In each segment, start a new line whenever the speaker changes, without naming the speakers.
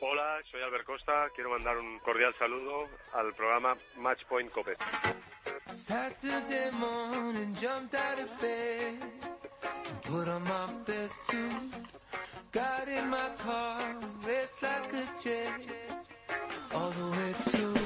Hola, soy Albert Costa. Quiero mandar un cordial saludo al programa Matchpoint Cope.
All the way to.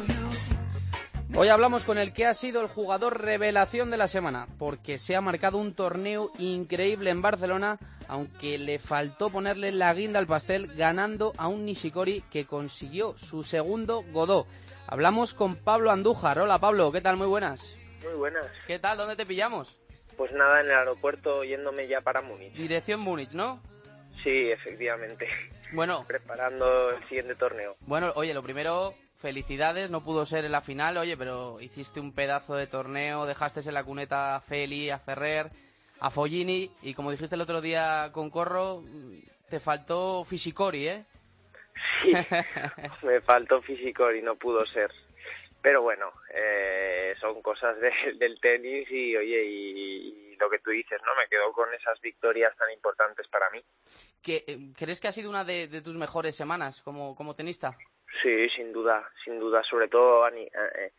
Hoy hablamos con el que ha sido el jugador revelación de la semana, porque se ha marcado un torneo increíble en Barcelona, aunque le faltó ponerle la guinda al pastel ganando a un Nishikori que consiguió su segundo Godó. Hablamos con Pablo Andújar. Hola Pablo, ¿qué tal? Muy buenas.
Muy buenas.
¿Qué tal? ¿Dónde te pillamos?
Pues nada, en el aeropuerto yéndome ya para Múnich.
Dirección Múnich, ¿no?
Sí, efectivamente.
Bueno,
Preparando el siguiente torneo.
bueno, oye, lo primero, felicidades, no pudo ser en la final, oye, pero hiciste un pedazo de torneo, dejaste en la cuneta a Feli, a Ferrer, a Follini, y como dijiste el otro día con Corro, te faltó Fisicori, ¿eh?
Sí, me faltó físico y no pudo ser. Pero bueno, eh, son cosas de- del tenis y oye, y, y lo que tú dices, ¿no? Me quedo con esas victorias tan importantes para mí.
¿Qué, eh, ¿Crees que ha sido una de, de tus mejores semanas como, como tenista?
Sí, sin duda, sin duda, sobre todo a eh,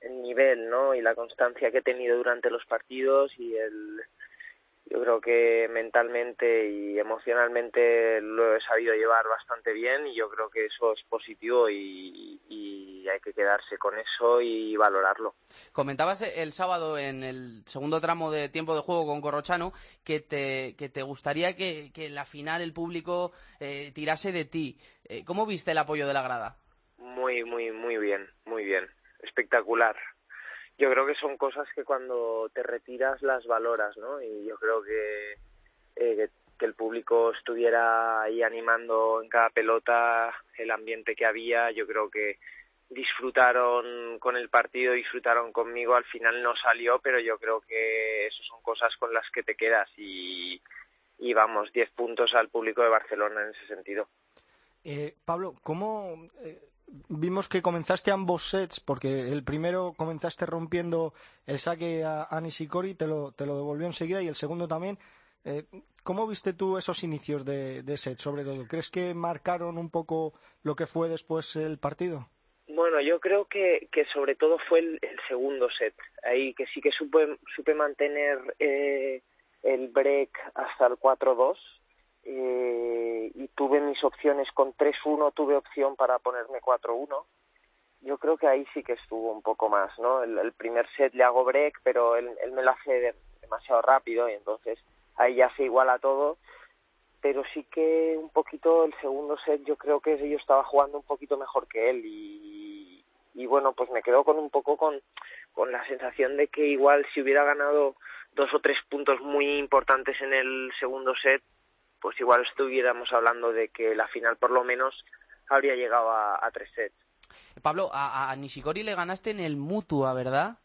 el nivel, ¿no? Y la constancia que he tenido durante los partidos y el yo creo que mentalmente y emocionalmente lo he sabido llevar bastante bien y yo creo que eso es positivo y, y que quedarse con eso y valorarlo.
Comentabas el sábado en el segundo tramo de tiempo de juego con Corrochano que te, que te gustaría que, que en la final el público eh, tirase de ti. Eh, ¿Cómo viste el apoyo de la grada?
Muy, muy, muy bien, muy bien, espectacular. Yo creo que son cosas que cuando te retiras las valoras, ¿no? Y yo creo que, eh, que, que el público estuviera ahí animando en cada pelota el ambiente que había, yo creo que disfrutaron con el partido, disfrutaron conmigo, al final no salió, pero yo creo que eso son cosas con las que te quedas y, y vamos, 10 puntos al público de Barcelona en ese sentido.
Eh, Pablo, ¿cómo eh, vimos que comenzaste ambos sets? Porque el primero comenzaste rompiendo el saque a, a Nishikori, te lo, te lo devolvió enseguida, y el segundo también. Eh, ¿Cómo viste tú esos inicios de, de set, sobre todo? ¿Crees que marcaron un poco lo que fue después el partido?
Bueno, yo creo que, que sobre todo fue el, el segundo set. Ahí que sí que supe, supe mantener eh, el break hasta el 4-2 eh, y tuve mis opciones con 3-1, tuve opción para ponerme 4-1. Yo creo que ahí sí que estuvo un poco más, ¿no? El, el primer set le hago break, pero él, él me lo hace de- demasiado rápido y entonces ahí ya se iguala todo. Pero sí que un poquito el segundo set yo creo que yo estaba jugando un poquito mejor que él y, y bueno, pues me quedo con un poco con, con la sensación de que igual si hubiera ganado dos o tres puntos muy importantes en el segundo set, pues igual estuviéramos hablando de que la final por lo menos habría llegado a, a tres sets.
Pablo, a, a Nishikori le ganaste en el Mutua, ¿verdad?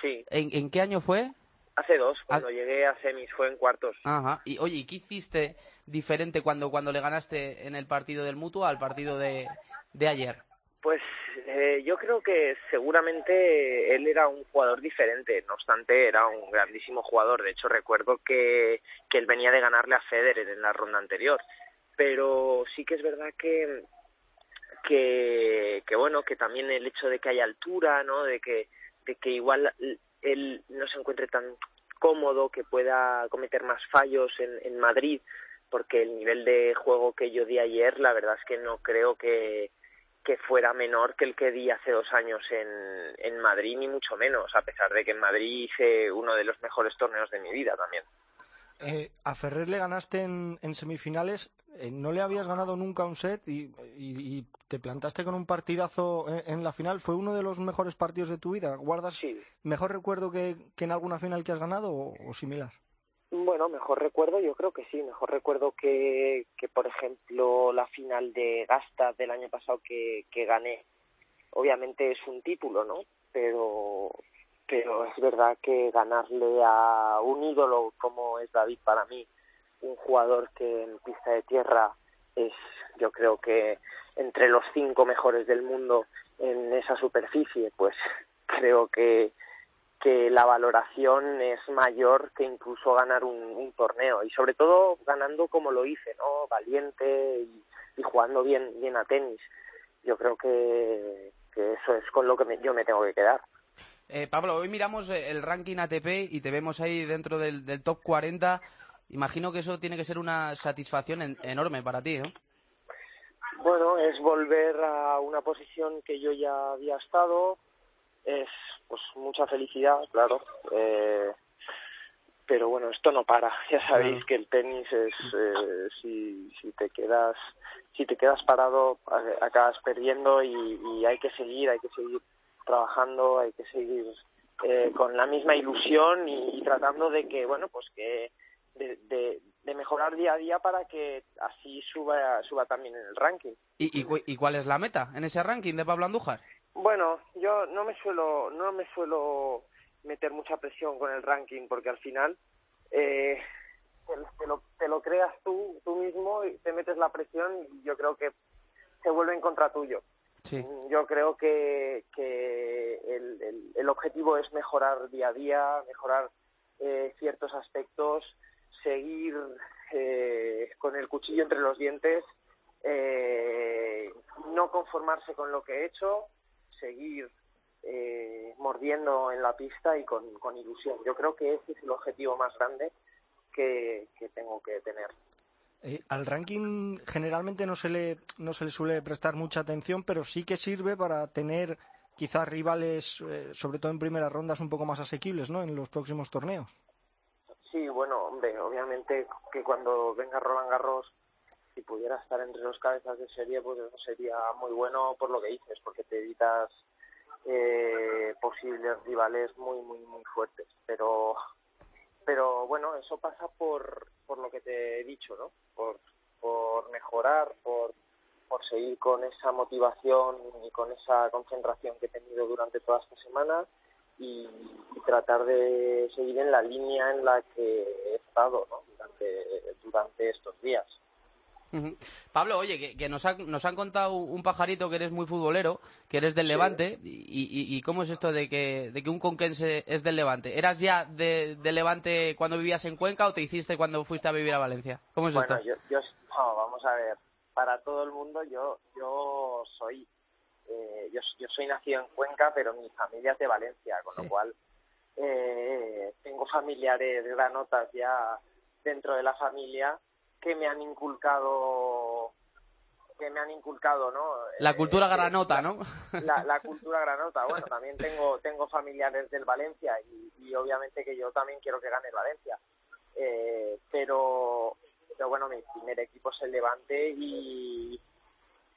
Sí,
¿En, en qué año fue?
Hace dos, cuando llegué a semis, fue en cuartos.
Ajá. Y oye, ¿y qué hiciste diferente cuando, cuando le ganaste en el partido del Mutua al partido de, de ayer?
Pues eh, yo creo que seguramente él era un jugador diferente, no obstante era un grandísimo jugador. De hecho recuerdo que, que él venía de ganarle a Federer en la ronda anterior. Pero sí que es verdad que, que, que bueno, que también el hecho de que haya altura, ¿no? De que, de que igual él no se encuentre tan cómodo, que pueda cometer más fallos en, en Madrid, porque el nivel de juego que yo di ayer, la verdad es que no creo que, que fuera menor que el que di hace dos años en, en Madrid, ni mucho menos, a pesar de que en Madrid hice uno de los mejores torneos de mi vida también.
Eh, a Ferrer le ganaste en, en semifinales, eh, no le habías ganado nunca un set y, y- y te plantaste con un partidazo en, en la final. ¿Fue uno de los mejores partidos de tu vida? ¿Guardas
Sí.
mejor recuerdo que, que en alguna final que has ganado o, o similar?
Bueno, mejor recuerdo, yo creo que sí, mejor recuerdo que, que por ejemplo, la final de Gasta del año pasado que, que gané, obviamente es un título, ¿no? Pero, pero es verdad que ganarle a un ídolo como es David para mí, un jugador que en pista de tierra es, yo creo que entre los cinco mejores del mundo en esa superficie, pues creo que que la valoración es mayor que incluso ganar un, torneo y sobre todo ganando como lo hice, ¿no? Valiente y y jugando bien, bien a tenis. Yo creo que, que eso es con lo que me- yo me tengo que quedar.
Eh, Pablo, hoy miramos eh, el ranking ATP y te vemos ahí dentro del, del top 40. Imagino que eso tiene que ser una satisfacción en- enorme para ti, ¿no?
Bueno, es volver a una posición que yo ya había estado, es pues mucha felicidad, claro, eh, pero bueno, esto no para. Ya sabéis que el tenis es eh, si, si te quedas si te quedas parado acabas perdiendo y, y hay que seguir, hay que seguir trabajando, hay que seguir eh, con la misma ilusión y, y tratando de que bueno pues que de, de, de mejorar día a día para que así suba suba también en el ranking.
¿Y, y, y cuál es la meta en ese ranking de Pablo Andújar?
Bueno, yo no me suelo no me suelo meter mucha presión con el ranking porque al final eh, te, te lo, te lo creas tú tú mismo y te metes la presión y yo creo que se vuelve en contra tuyo.
Sí.
Yo creo que, el, el- objetivo es mejorar día a día, mejorar eh, ciertos aspectos, seguir eh, con el cuchillo entre los dientes, eh, no conformarse con lo que he hecho, seguir eh, mordiendo en la pista y con, con ilusión. Yo creo que ese es el objetivo más grande que tengo que tener.
Eh, al ranking generalmente no se le no se le suele prestar mucha atención, pero sí que sirve para tener quizás rivales, eh, sobre todo en primeras rondas, un poco más asequibles, ¿no? En los próximos torneos.
Sí, bueno, hombre, obviamente que cuando venga Roland Garros, si pudiera estar entre los cabezas de serie, pues eso sería muy bueno por lo que dices, porque te evitas eh, posibles rivales muy, muy, muy fuertes. Pero, pero bueno, eso pasa por, por lo que te he dicho, ¿no? Por, por mejorar, por, por seguir con esa motivación y con esa concentración que he tenido durante toda esta semana y, y tratar de seguir en la línea en la que he estado ¿no? durante, durante estos días.
Pablo, oye, que, que nos, ha- nos han contado un pajarito que eres muy futbolero, que eres del Levante, y, y- y cómo es esto de que, de que un conquense es del Levante? ¿Eras ya de, de Levante cuando vivías en Cuenca o te hiciste cuando fuiste a vivir a Valencia? ¿Cómo es
Bueno,
esto?
yo, yo no, vamos a ver, para todo el mundo yo yo soy eh, yo, yo soy nacido en Cuenca, pero mi familia es de Valencia, con
Sí.
lo cual eh, tengo familiares granotas ya dentro de la familia que me han inculcado que me han inculcado, ¿no?
La
Eh,
cultura
eh,
granota, ¿no?
la, la cultura granota. Bueno, también tengo tengo familiares del Valencia y, y obviamente que yo también quiero que gane el Valencia. Eh, pero, pero bueno, mi primer equipo es el Levante y,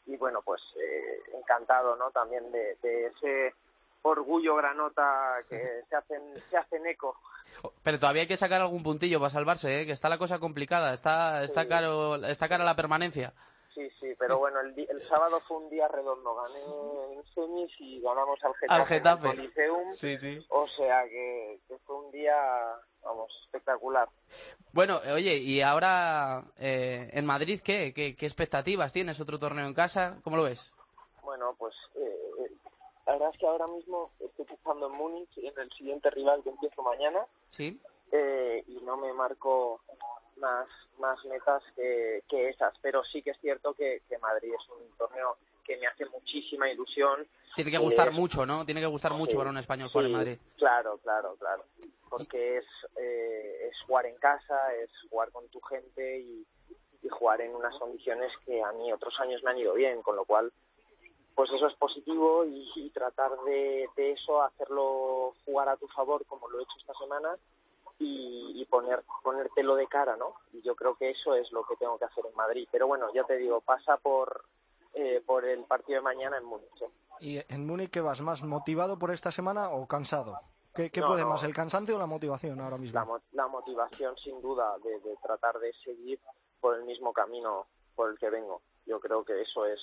y bueno, pues eh, encantado, ¿no? También de, de ese orgullo granota que se hacen se hacen eco.
Pero todavía hay que sacar algún puntillo para salvarse, ¿eh? que está la cosa complicada, está, está,
Sí.
caro, está cara la permanencia.
Sí, sí, pero bueno, el, el sábado fue un día redondo. Gané en semis y ganamos al Getafe,
Al
en el
Getafe.
Coliseum.
Sí, sí.
O sea que, que fue un día, vamos, espectacular.
Bueno, oye, y ahora eh, en Madrid, ¿qué? ¿qué? qué expectativas tienes? ¿Otro torneo en casa? ¿Cómo lo ves?
Bueno, pues la verdad es que ahora mismo estoy pensando en Múnich, en el siguiente rival que empiezo mañana,
Sí.
eh, y no me marco más más metas que, que esas, pero sí que es cierto que, que Madrid es un torneo que me hace muchísima ilusión.
Tiene que gustar mucho, ¿no? Tiene que gustar mucho
sí,
para un español jugar en
sí,
Madrid.
Claro, claro, claro. Porque es, eh, es jugar en casa, es jugar con tu gente y, y jugar en unas condiciones que a mí otros años me han ido bien, con lo cual, pues eso es positivo y, y tratar de, de eso hacerlo jugar a tu favor como lo he hecho esta semana y, y poner ponértelo de cara, ¿no? Y yo creo que eso es lo que tengo que hacer en Madrid. Pero bueno, ya te digo, pasa por eh, por el partido de mañana en Múnich. ¿eh?
¿Y en Múnich qué vas? ¿Más motivado por esta semana o cansado? ¿Qué, qué
No,
puede
no.
más, el cansancio o la motivación ahora mismo?
la, mo- la motivación sin duda de, de tratar de seguir por el mismo camino por el que vengo. Yo creo que eso es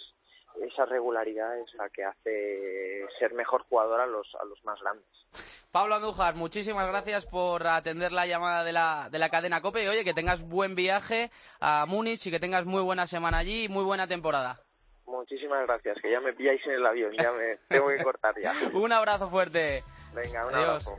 esa regularidad es la que hace ser mejor jugador a los a los más grandes.
Pablo Andújar, muchísimas gracias por atender la llamada de la, de la cadena COPE y oye, que tengas buen viaje a Múnich y que tengas muy buena semana allí y muy buena temporada.
Muchísimas gracias, que ya me pilláis en el avión, ya me tengo que cortar ya.
Un abrazo fuerte.
Venga, un
Adiós.
abrazo.